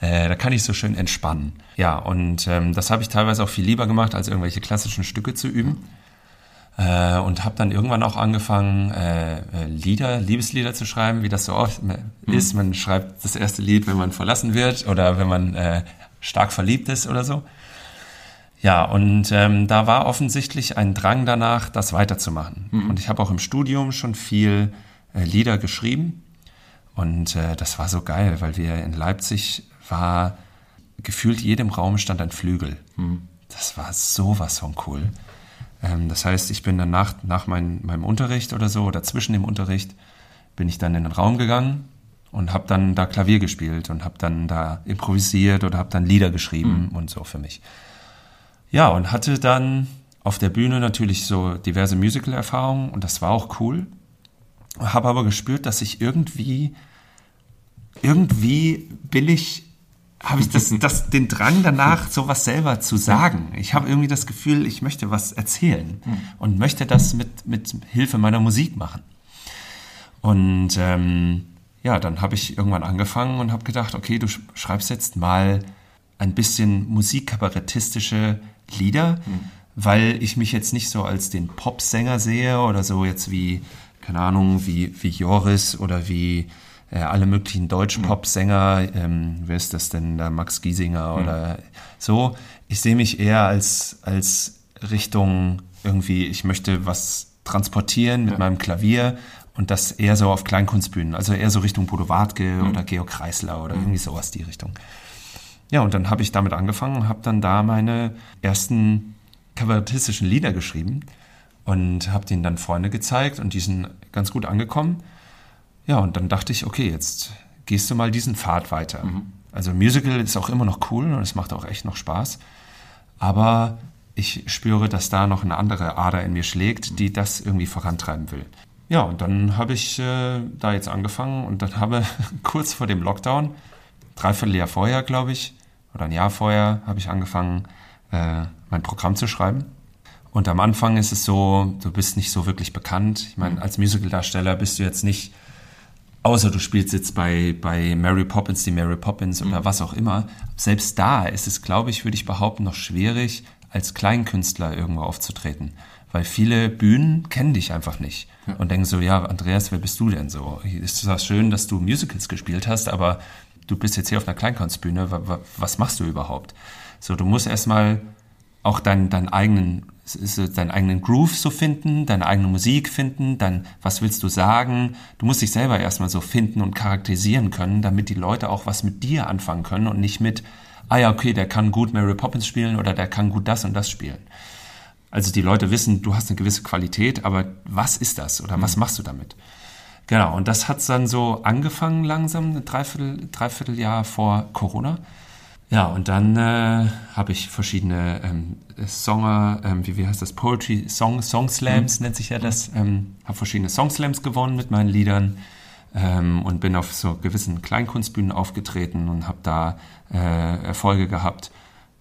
äh, da kann ich so schön entspannen. Ja, und ähm, das habe ich teilweise auch viel lieber gemacht, als irgendwelche klassischen Stücke zu üben. Äh, und habe dann irgendwann auch angefangen, äh, äh, Lieder, Liebeslieder zu schreiben, wie das so oft mhm. ist. Man schreibt das erste Lied, wenn man verlassen wird oder wenn man äh, stark verliebt ist oder so. Ja, und ähm, da war offensichtlich ein Drang danach, das weiterzumachen. Mhm. Und ich habe auch im Studium schon viel äh, Lieder geschrieben. Und äh, das war so geil, weil wir in Leipzig war gefühlt jedem Raum stand ein Flügel. Mhm. Das war sowas von cool. Ähm, das heißt, ich bin dann nach, nach mein, meinem Unterricht oder so oder zwischen dem Unterricht bin ich dann in den Raum gegangen und habe dann da Klavier gespielt und habe dann da improvisiert oder habe dann Lieder geschrieben mhm. und so für mich. Ja, und hatte dann auf der Bühne natürlich so diverse Musical-Erfahrungen und das war auch cool. Habe aber gespürt, dass ich irgendwie, irgendwie billig habe ich das, das, den Drang danach, sowas selber zu sagen. Ich habe irgendwie das Gefühl, ich möchte was erzählen und möchte das mit, mit Hilfe meiner Musik machen. Und ähm, ja, dann habe ich irgendwann angefangen und habe gedacht, okay, du schreibst jetzt mal ein bisschen musikkabarettistische Lieder, mhm. weil ich mich jetzt nicht so als den Popsänger sehe oder so jetzt wie, keine Ahnung, wie, wie Joris oder wie äh, alle möglichen Deutsch-Pop-Sänger, ähm, wer ist das denn, da Max Giesinger mhm. oder so. Ich sehe mich eher als, als Richtung irgendwie, ich möchte was transportieren mit ja. meinem Klavier und das eher so auf Kleinkunstbühnen, also eher so Richtung Bodo Wartke mhm. oder Georg Kreisler oder mhm. irgendwie sowas die Richtung. Ja, und dann habe ich damit angefangen und habe dann da meine ersten kabarettistischen Lieder geschrieben und habe denen dann Freunde gezeigt und die sind ganz gut angekommen. Ja, und dann dachte ich, okay, jetzt gehst du mal diesen Pfad weiter. Mhm. Also Musical ist auch immer noch cool und es macht auch echt noch Spaß. Aber ich spüre, dass da noch eine andere Ader in mir schlägt, die das irgendwie vorantreiben will. Ja, und dann habe ich äh, da jetzt angefangen und dann habe kurz vor dem Lockdown, dreiviertel Jahr vorher, glaube ich, oder ein Jahr vorher, habe ich angefangen, äh, mein Programm zu schreiben. Und am Anfang ist es so, du bist nicht so wirklich bekannt. Ich meine, mhm. als Musicaldarsteller bist du jetzt nicht Außer du spielst jetzt bei, bei Mary Poppins, die Mary Poppins oder mhm. was auch immer. Selbst da ist es, glaube ich, würde ich behaupten, noch schwierig, als Kleinkünstler irgendwo aufzutreten. Weil viele Bühnen kennen dich einfach nicht ja. und denken so, ja, Andreas, wer bist du denn so? Es ist zwar schön, dass du Musicals gespielt hast, aber du bist jetzt hier auf einer Kleinkunstbühne, was machst du überhaupt? So, du musst erstmal auch deinen, deinen eigenen deinen eigenen Groove so finden, deine eigene Musik finden, dann was willst du sagen? Du musst dich selber erstmal so finden und charakterisieren können, damit die Leute auch was mit dir anfangen können und nicht mit, ah ja, okay, der kann gut Mary Poppins spielen oder der kann gut das und das spielen. Also die Leute wissen, du hast eine gewisse Qualität, aber was ist das oder was mhm. machst du damit? Genau, und das hat dann so angefangen langsam, ein Dreiviertel, Dreivierteljahr vor Corona. Ja, und dann äh, habe ich verschiedene ähm, Songer, ähm, wie, wie heißt das, Poetry, Song, Song Slams mhm. nennt sich ja das, ähm, habe verschiedene Song Slams gewonnen mit meinen Liedern ähm, und bin auf so gewissen Kleinkunstbühnen aufgetreten und habe da äh, Erfolge gehabt.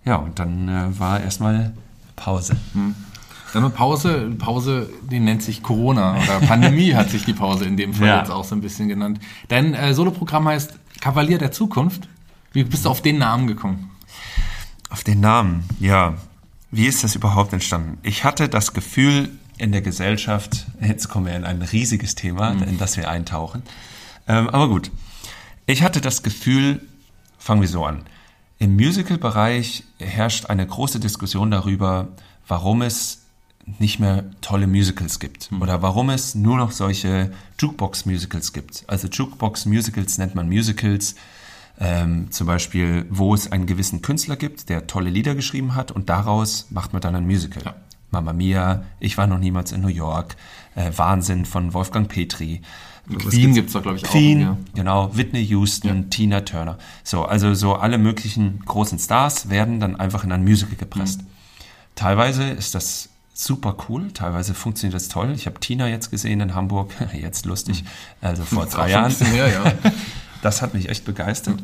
Ja, und dann äh, war erstmal Pause. Hm. Dann eine Pause, Pause, die nennt sich Corona oder Pandemie hat sich die Pause in dem Fall ja. jetzt auch so ein bisschen genannt. Dein äh, Soloprogramm heißt Kavalier der Zukunft. Wie bist du auf den Namen gekommen? Auf den Namen, ja. Wie ist das überhaupt entstanden? Ich hatte das Gefühl in der Gesellschaft, jetzt kommen wir in ein riesiges Thema, mhm. in das wir eintauchen. Ähm, aber gut. Ich hatte das Gefühl, fangen wir so an. Im Musical-Bereich herrscht eine große Diskussion darüber, warum es nicht mehr tolle Musicals gibt mhm. oder warum es nur noch solche Jukebox-Musicals gibt. Also Jukebox-Musicals nennt man Musicals, ähm, zum Beispiel, wo es einen gewissen Künstler gibt, der tolle Lieder geschrieben hat und daraus macht man dann ein Musical. Ja. Mama Mia, Ich war noch niemals in New York, äh, Wahnsinn von Wolfgang Petri. Queen gibt es da, glaube ich, Queen, auch. Queen, genau, Whitney Houston, ja. Tina Turner. So, also so alle möglichen großen Stars werden dann einfach in ein Musical gepresst. Mhm. Teilweise ist das super cool, teilweise funktioniert das toll. Ich habe Tina jetzt gesehen in Hamburg, jetzt lustig, mhm. also vor drei Jahren. Mehr, ja. Das hat mich echt begeistert.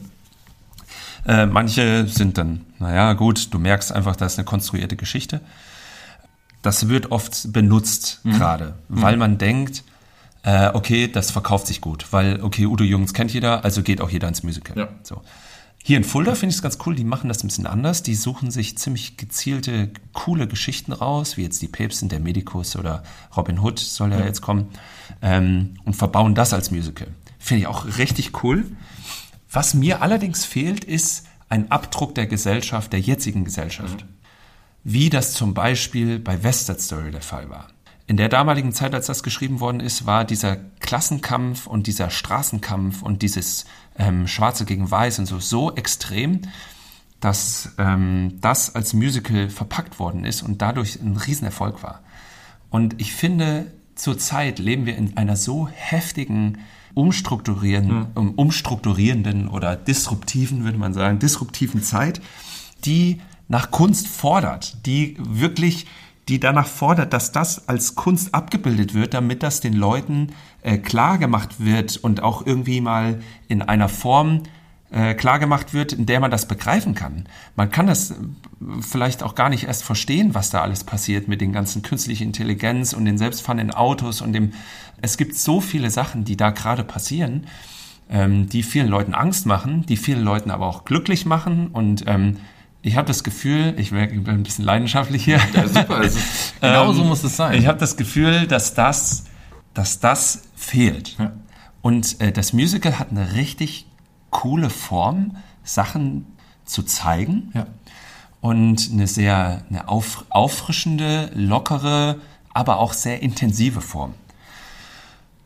Äh, manche sind dann, naja, gut, du merkst einfach, das ist eine konstruierte Geschichte. Das wird oft benutzt mhm. gerade, weil mhm. man denkt, äh, okay, das verkauft sich gut, weil, okay, Udo Jürgens kennt jeder, also geht auch jeder ins Musical. Ja. So. Hier in Fulda finde ich es ganz cool, die machen das ein bisschen anders. Die suchen sich ziemlich gezielte, coole Geschichten raus, wie jetzt die Päpstin, der Medikus oder Robin Hood soll ja, ja. jetzt kommen, ähm, und verbauen das als Musical. Finde ich auch richtig cool. Was mir allerdings fehlt, ist ein Abdruck der Gesellschaft, der jetzigen Gesellschaft. Mhm. Wie das zum Beispiel bei Western Story der Fall war. In der damaligen Zeit, als das geschrieben worden ist, war dieser Klassenkampf und dieser Straßenkampf und dieses ähm, Schwarze gegen Weiß und so so extrem, dass ähm, das als Musical verpackt worden ist und dadurch ein Riesenerfolg war. Und ich finde, zurzeit leben wir in einer so heftigen umstrukturieren, mhm. umstrukturierenden oder disruptiven, würde man sagen, disruptiven Zeit, die nach Kunst fordert, die wirklich, die danach fordert, dass das als Kunst abgebildet wird, damit das den Leuten äh, klar gemacht wird und auch irgendwie mal in einer Form äh, klar gemacht wird, in der man das begreifen kann. Man kann das äh, vielleicht auch gar nicht erst verstehen, was da alles passiert mit den ganzen künstlichen Intelligenz und den selbstfahrenden Autos und dem. Es gibt so viele Sachen, die da gerade passieren, ähm, die vielen Leuten Angst machen, die vielen Leuten aber auch glücklich machen und ähm, ich habe das Gefühl, ich bin ein bisschen leidenschaftlich hier. Ja, super. Also, genau so muss es sein. Ich habe das Gefühl, dass das, dass das fehlt. Ja. Und äh, das Musical hat eine richtig coole Form, Sachen zu zeigen. Ja. Und eine sehr eine auf, auffrischende, lockere, aber auch sehr intensive Form.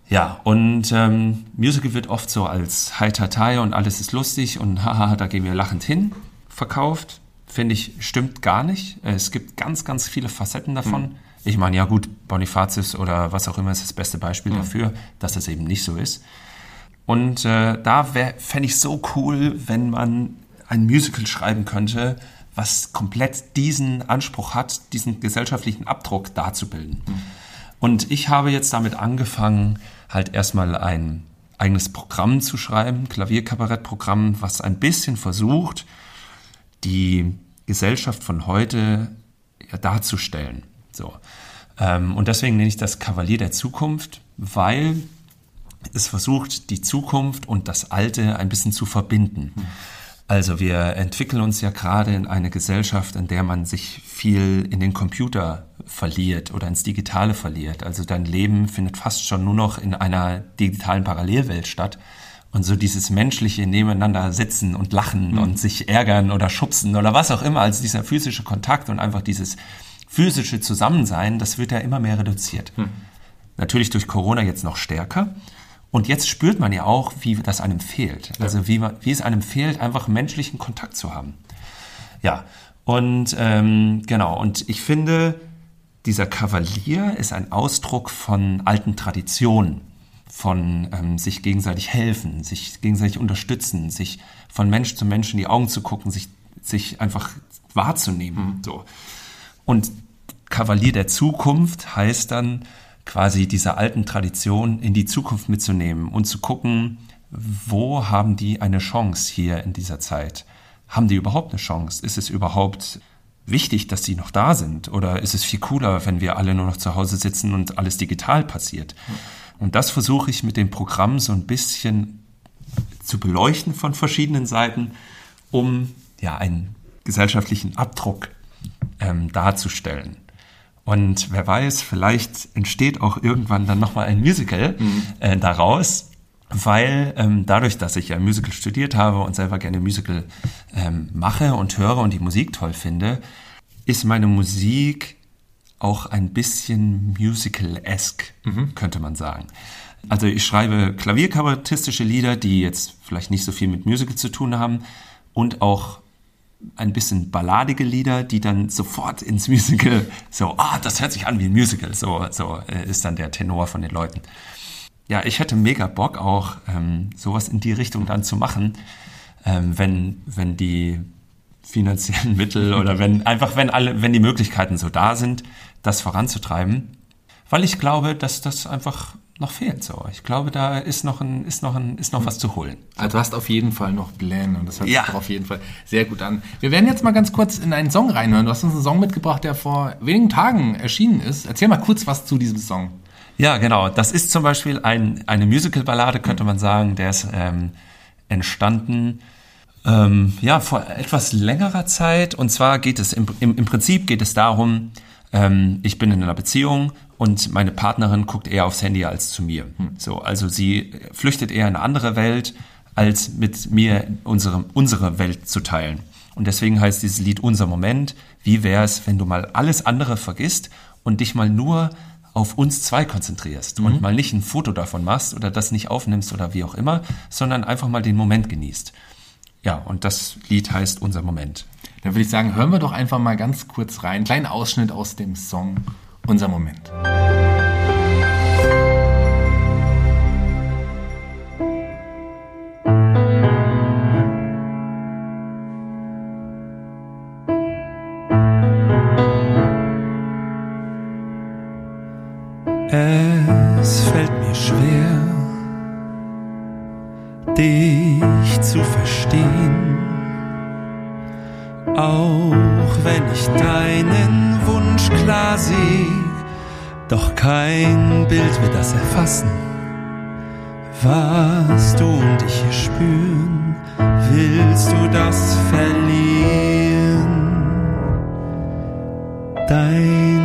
Ja, und ähm, Musical wird oft so als Hi-Tatai und alles ist lustig und haha, da gehen wir lachend hin verkauft. Finde ich, stimmt gar nicht. Es gibt ganz, ganz viele Facetten davon. Mhm. Ich meine, ja gut, Bonifatius oder was auch immer ist das beste Beispiel mhm. dafür, dass das eben nicht so ist. Und äh, da fände ich so cool, wenn man ein Musical schreiben könnte, was komplett diesen Anspruch hat, diesen gesellschaftlichen Abdruck darzubilden. Mhm. Und ich habe jetzt damit angefangen, halt erstmal ein eigenes Programm zu schreiben, Klavierkabarettprogramm, was ein bisschen versucht, die Gesellschaft von heute ja, darzustellen. So. Ähm, und deswegen nenne ich das Kavalier der Zukunft, weil es versucht, die Zukunft und das Alte ein bisschen zu verbinden. Also wir entwickeln uns ja gerade in eine Gesellschaft, in der man sich viel in den Computer verliert oder ins Digitale verliert. Also dein Leben findet fast schon nur noch in einer digitalen Parallelwelt statt. Und so dieses menschliche Nebeneinander sitzen und lachen mhm. und sich ärgern oder schubsen oder was auch immer, als dieser physische Kontakt und einfach dieses physische Zusammensein, das wird ja immer mehr reduziert. Mhm. Natürlich durch Corona jetzt noch stärker. Und jetzt spürt man ja auch, wie das einem fehlt. Also wie, wie es einem fehlt, einfach menschlichen Kontakt zu haben. Ja, und ähm, genau, und ich finde, dieser Kavalier ist ein Ausdruck von alten Traditionen, von ähm, sich gegenseitig helfen, sich gegenseitig unterstützen, sich von Mensch zu Mensch in die Augen zu gucken, sich, sich einfach wahrzunehmen. Mhm. So. Und Kavalier der Zukunft heißt dann, quasi diese alten Traditionen in die Zukunft mitzunehmen und zu gucken, wo haben die eine Chance hier in dieser Zeit? Haben die überhaupt eine Chance? Ist es überhaupt wichtig, dass die noch da sind? Oder ist es viel cooler, wenn wir alle nur noch zu Hause sitzen und alles digital passiert? Und das versuche ich mit dem Programm so ein bisschen zu beleuchten von verschiedenen Seiten, um ja einen gesellschaftlichen Abdruck ähm, darzustellen. Und wer weiß, vielleicht entsteht auch irgendwann dann nochmal ein Musical mhm. äh, daraus, weil ähm, dadurch, dass ich ja Musical studiert habe und selber gerne Musical ähm, mache und höre und die Musik toll finde, ist meine Musik auch ein bisschen musical-esque, mhm. könnte man sagen. Also ich schreibe klavierkabarettistische Lieder, die jetzt vielleicht nicht so viel mit Musical zu tun haben und auch ein bisschen balladige Lieder, die dann sofort ins Musical so, ah, das hört sich an wie ein Musical, so, so äh, ist dann der Tenor von den Leuten. Ja, ich hätte mega Bock auch, ähm, sowas in die Richtung dann zu machen, ähm, wenn, wenn die finanziellen Mittel oder wenn einfach, wenn alle, wenn die Möglichkeiten so da sind, das voranzutreiben. Weil ich glaube, dass das einfach noch fehlt. So, ich glaube, da ist noch ein, ist noch ein, ist noch was zu holen. Also du hast auf jeden Fall noch Pläne und das hört ja. sich auf jeden Fall sehr gut an. Wir werden jetzt mal ganz kurz in einen Song reinhören. Du hast uns einen Song mitgebracht, der vor wenigen Tagen erschienen ist. Erzähl mal kurz was zu diesem Song. Ja, genau. Das ist zum Beispiel ein, eine Musical-Ballade, könnte man sagen. Der ist ähm, entstanden ähm, ja vor etwas längerer Zeit. Und zwar geht es im, im, im Prinzip geht es darum, ähm, ich bin in einer Beziehung und meine Partnerin guckt eher aufs Handy als zu mir. Hm. So, also sie flüchtet eher in eine andere Welt, als mit mir unsere, unsere Welt zu teilen. Und deswegen heißt dieses Lied Unser Moment. Wie wäre es, wenn du mal alles andere vergisst und dich mal nur auf uns zwei konzentrierst mhm. und mal nicht ein Foto davon machst oder das nicht aufnimmst oder wie auch immer, sondern einfach mal den Moment genießt. Ja, und das Lied heißt Unser Moment. Dann würde ich sagen, hören wir doch einfach mal ganz kurz rein. Kleinen Ausschnitt aus dem Song Unser Moment. Doch kein Bild wird das erfassen, was du und ich hier spüren, willst du das verlieren? Dein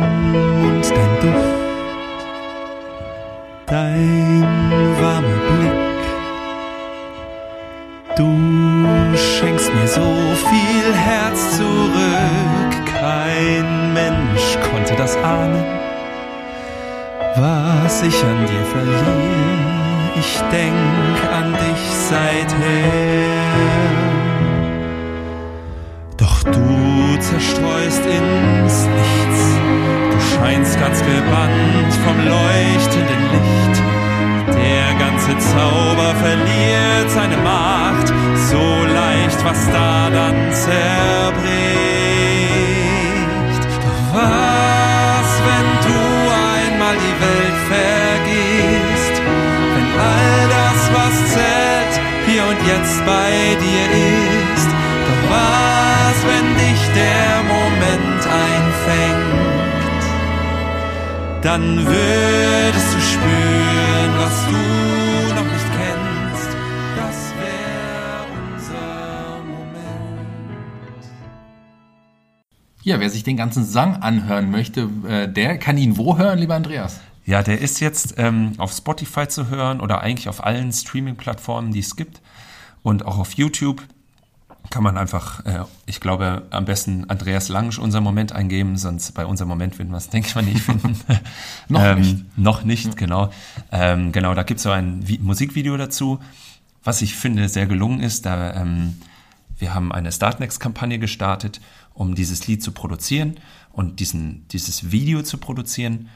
bei dir ist, doch was, wenn dich der Moment einfängt, dann würdest du spüren, was du noch nicht kennst. Das wäre unser Moment. Ja, wer sich den ganzen Song anhören möchte, äh, der kann ihn wo hören, lieber Andreas? Ja, der ist jetzt ähm, auf Spotify zu hören oder eigentlich auf allen Streaming-Plattformen, die es gibt und auch auf YouTube kann man einfach, äh, ich glaube, am besten Andreas Lange unser Moment eingeben, sonst bei unserem Moment würden wir es, denke ich mal, nicht finden. noch ähm, nicht. Noch nicht, genau. Ähm, genau, da gibt es so ein Vi Musikvideo dazu, was ich finde sehr gelungen ist. Da, ähm, wir haben eine Startnext-Kampagne gestartet, um dieses Lied zu produzieren und diesen, dieses Video zu produzieren.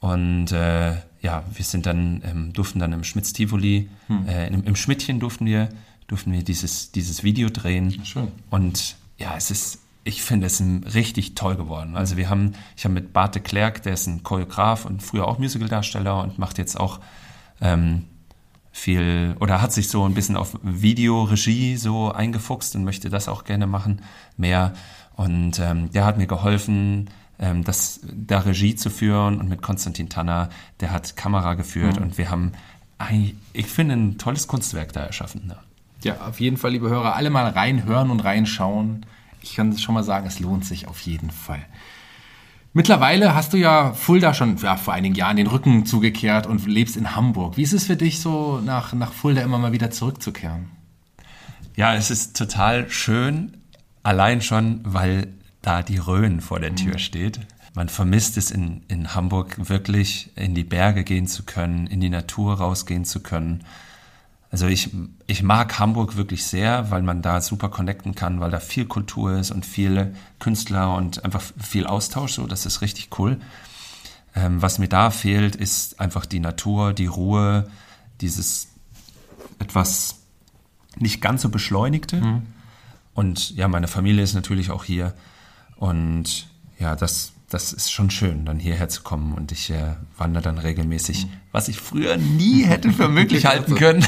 Und äh, ja, wir sind dann, ähm, durften dann im Schmitz-Tivoli, hm. äh, im, im Schmidtchen durften wir durften wir dieses, dieses Video drehen. Schön. Und ja, es ist, ich finde es richtig toll geworden. Also wir haben, ich habe mit Bart de Klerk, der ist ein Choreograf und früher auch Musicaldarsteller und macht jetzt auch ähm, viel oder hat sich so ein bisschen auf Videoregie so eingefuchst und möchte das auch gerne machen, mehr. Und ähm, der hat mir geholfen, ähm, das da Regie zu führen und mit Konstantin Tanner, der hat Kamera geführt mhm. und wir haben ich finde, ein tolles Kunstwerk da erschaffen. Ja. Ja, auf jeden Fall, liebe Hörer, alle mal reinhören und reinschauen. Ich kann schon mal sagen, es lohnt sich auf jeden Fall. Mittlerweile hast du ja Fulda schon ja, vor einigen Jahren den Rücken zugekehrt und lebst in Hamburg. Wie ist es für dich so, nach, nach Fulda immer mal wieder zurückzukehren? Ja, es ist total schön, allein schon, weil da die Rhön vor der Tür mhm. steht. Man vermisst es in, in Hamburg wirklich, in die Berge gehen zu können, in die Natur rausgehen zu können. Also ich, ich mag Hamburg wirklich sehr, weil man da super connecten kann, weil da viel Kultur ist und viele Künstler und einfach viel Austausch, so das ist richtig cool. Ähm, was mir da fehlt, ist einfach die Natur, die Ruhe, dieses etwas nicht ganz so beschleunigte. Mhm. Und ja, meine Familie ist natürlich auch hier. Und ja, das, das ist schon schön, dann hierher zu kommen und ich äh, wandere dann regelmäßig, was ich früher nie hätte für möglich halten können.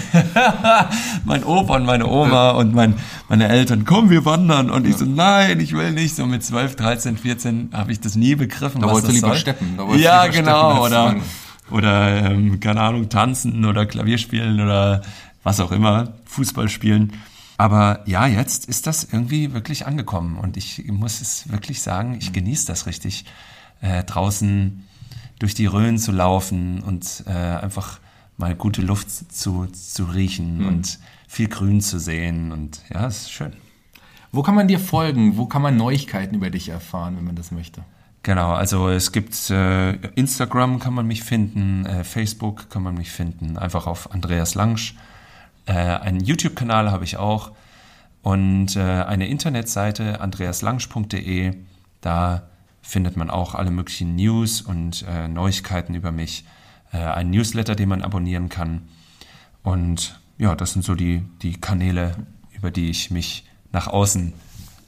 mein Opa und meine Oma und mein, meine Eltern, komm, wir wandern. Und ich so, nein, ich will nicht. So mit 12, 13, 14 habe ich das nie begriffen. Da wolltest du lieber steppen. ja, lieber genau. Steppen, oder, oder ähm, keine Ahnung, tanzen oder Klavier spielen oder was auch immer, Fußball spielen. Aber ja, jetzt ist das irgendwie wirklich angekommen und ich muss es wirklich sagen, ich genieße das richtig, äh, draußen durch die Rhön zu laufen und äh, einfach mal gute Luft zu, zu riechen mhm. und viel Grün zu sehen und ja, es ist schön. Wo kann man dir folgen? Wo kann man Neuigkeiten über dich erfahren, wenn man das möchte? Genau, also es gibt äh, Instagram kann man mich finden, äh, Facebook kann man mich finden, einfach auf Andreas Langsch. Äh, einen YouTube-Kanal habe ich auch und äh, eine Internetseite andreaslangsch.de. Da findet man auch alle möglichen News und äh, Neuigkeiten über mich. Äh, ein Newsletter, den man abonnieren kann. Und ja, das sind so die, die Kanäle, über die ich mich nach außen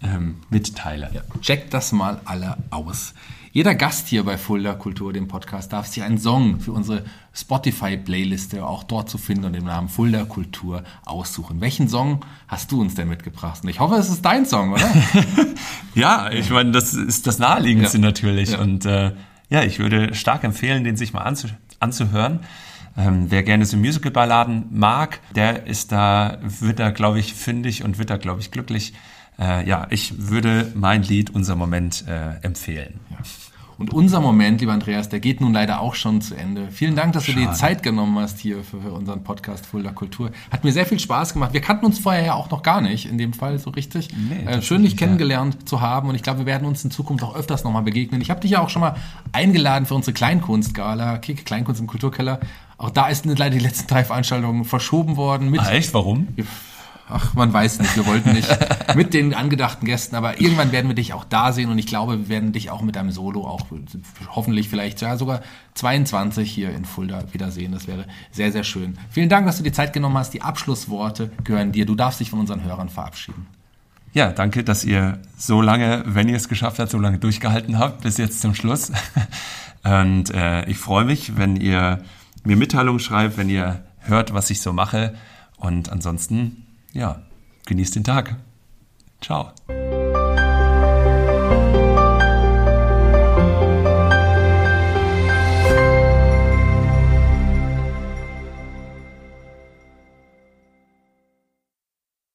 ähm, mitteile. Ja, checkt das mal alle aus. Jeder Gast hier bei Fulda Kultur, dem Podcast, darf sich einen Song für unsere Spotify-Playliste auch dort zu finden und den Namen Fulda Kultur aussuchen. Welchen Song hast du uns denn mitgebracht? Und ich hoffe, es ist dein Song, oder? ja, ich meine, das ist das Naheliegendste ja. natürlich. Ja. Und äh, ja, ich würde stark empfehlen, den sich mal anzu anzuhören. Ähm, wer gerne so Musical-Balladen mag, der ist da, wird da, glaube ich, fündig und wird da, glaube ich, glücklich. Äh, ja, ich würde mein Lied Unser Moment äh, empfehlen. Ja. Und unser Moment, lieber Andreas, der geht nun leider auch schon zu Ende. Vielen Dank, dass Schade. du dir die Zeit genommen hast hier für, für unseren Podcast Fulda Kultur. Hat mir sehr viel Spaß gemacht. Wir kannten uns vorher ja auch noch gar nicht, in dem Fall so richtig. Nee, äh, schön, dich kennengelernt ja. zu haben und ich glaube, wir werden uns in Zukunft auch öfters nochmal begegnen. Ich habe dich ja auch schon mal eingeladen für unsere Kleinkunstgala, Kick Kleinkunst im Kulturkeller. Auch da ist leider die letzten drei Veranstaltungen verschoben worden. Mit, ah, echt? Warum? Ach, man weiß nicht, wir wollten nicht mit den angedachten Gästen, aber irgendwann werden wir dich auch da sehen und ich glaube, wir werden dich auch mit deinem Solo auch hoffentlich vielleicht ja sogar 22 hier in Fulda wiedersehen. Das wäre sehr, sehr schön. Vielen Dank, dass du die Zeit genommen hast. Die Abschlussworte gehören dir. Du darfst dich von unseren Hörern verabschieden. Ja, danke, dass ihr so lange, wenn ihr es geschafft habt, so lange durchgehalten habt, bis jetzt zum Schluss. Und äh, ich freue mich, wenn ihr mir Mitteilungen schreibt, wenn ihr hört, was ich so mache. Und ansonsten ja, genießt den Tag. Ciao.